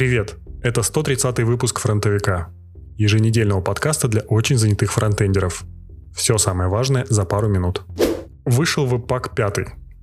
Привет! Это 130 выпуск «Фронтовика» – еженедельного подкаста для очень занятых фронтендеров. Все самое важное за пару минут. Вышел веб-пак 5.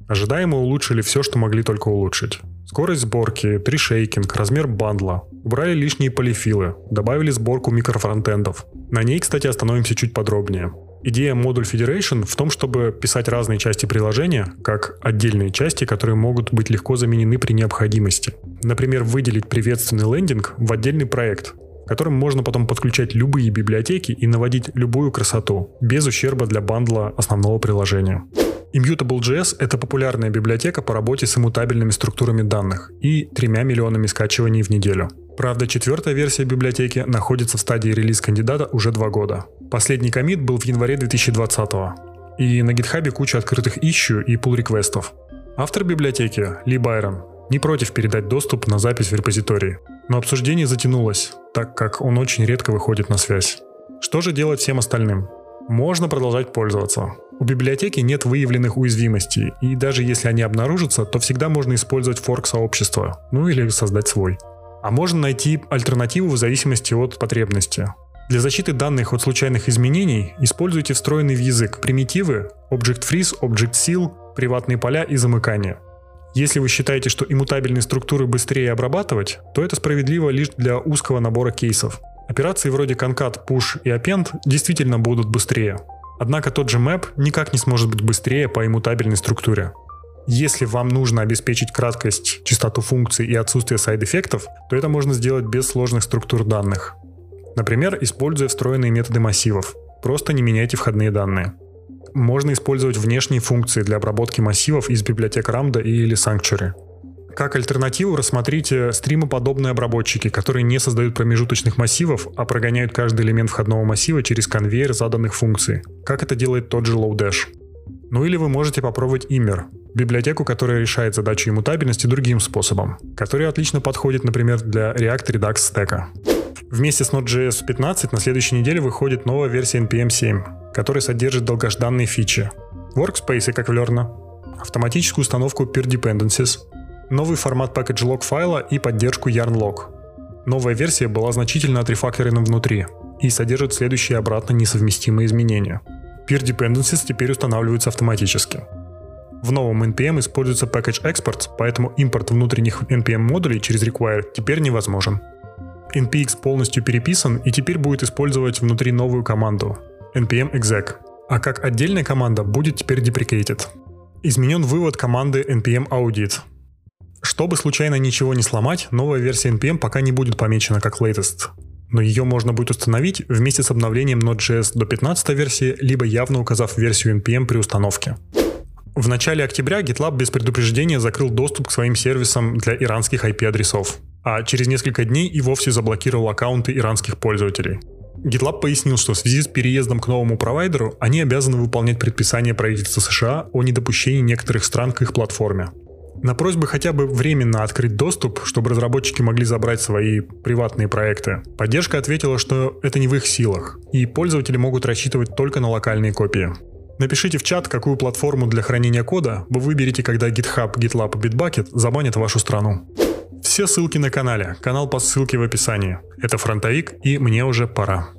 Ожидаемо улучшили все, что могли только улучшить. Скорость сборки, тришейкинг, размер бандла. Убрали лишние полифилы, добавили сборку микрофронтендов. На ней, кстати, остановимся чуть подробнее. Идея модуль Federation в том, чтобы писать разные части приложения, как отдельные части, которые могут быть легко заменены при необходимости. Например, выделить приветственный лендинг в отдельный проект, в котором можно потом подключать любые библиотеки и наводить любую красоту, без ущерба для бандла основного приложения. Immutable.js — это популярная библиотека по работе с иммутабельными структурами данных и тремя миллионами скачиваний в неделю. Правда, четвертая версия библиотеки находится в стадии релиз кандидата уже два года. Последний комит был в январе 2020 и на гитхабе куча открытых ищу и pull реквестов Автор библиотеки, Ли Байрон, не против передать доступ на запись в репозитории. Но обсуждение затянулось, так как он очень редко выходит на связь. Что же делать всем остальным? Можно продолжать пользоваться. У библиотеки нет выявленных уязвимостей, и даже если они обнаружатся, то всегда можно использовать форк сообщества, ну или создать свой а можно найти альтернативу в зависимости от потребности. Для защиты данных от случайных изменений используйте встроенный в язык примитивы Object Freeze, Object Seal, приватные поля и замыкания. Если вы считаете, что иммутабельные структуры быстрее обрабатывать, то это справедливо лишь для узкого набора кейсов. Операции вроде concat, push и append действительно будут быстрее. Однако тот же map никак не сможет быть быстрее по иммутабельной структуре. Если вам нужно обеспечить краткость, частоту функций и отсутствие сайд-эффектов, то это можно сделать без сложных структур данных. Например, используя встроенные методы массивов. Просто не меняйте входные данные. Можно использовать внешние функции для обработки массивов из библиотек Ramda или Sanctuary. Как альтернативу рассмотрите стримоподобные обработчики, которые не создают промежуточных массивов, а прогоняют каждый элемент входного массива через конвейер заданных функций. Как это делает тот же Lodash. Ну или вы можете попробовать Immer, библиотеку, которая решает задачу иммутабельности другим способом, который отлично подходит, например, для React Redux Stack. Вместе с Node.js 15 на следующей неделе выходит новая версия NPM 7, которая содержит долгожданные фичи. Workspace, как в Learn, автоматическую установку peer dependencies, новый формат package log файла и поддержку yarn log. Новая версия была значительно отрефакторена внутри и содержит следующие обратно несовместимые изменения – Peer dependencies теперь устанавливаются автоматически. В новом NPM используется package exports, поэтому импорт внутренних NPM модулей через require теперь невозможен. Npx полностью переписан и теперь будет использовать внутри новую команду npm exec, а как отдельная команда будет теперь deprecated. Изменен вывод команды npm audit. Чтобы случайно ничего не сломать, новая версия npm пока не будет помечена как latest но ее можно будет установить вместе с обновлением Node.js до 15 версии, либо явно указав версию NPM при установке. В начале октября GitLab без предупреждения закрыл доступ к своим сервисам для иранских IP-адресов, а через несколько дней и вовсе заблокировал аккаунты иранских пользователей. GitLab пояснил, что в связи с переездом к новому провайдеру они обязаны выполнять предписания правительства США о недопущении некоторых стран к их платформе. На просьбы хотя бы временно открыть доступ, чтобы разработчики могли забрать свои приватные проекты, поддержка ответила, что это не в их силах, и пользователи могут рассчитывать только на локальные копии. Напишите в чат, какую платформу для хранения кода вы выберете, когда GitHub, GitLab и Bitbucket забанят вашу страну. Все ссылки на канале, канал по ссылке в описании. Это фронтовик и мне уже пора.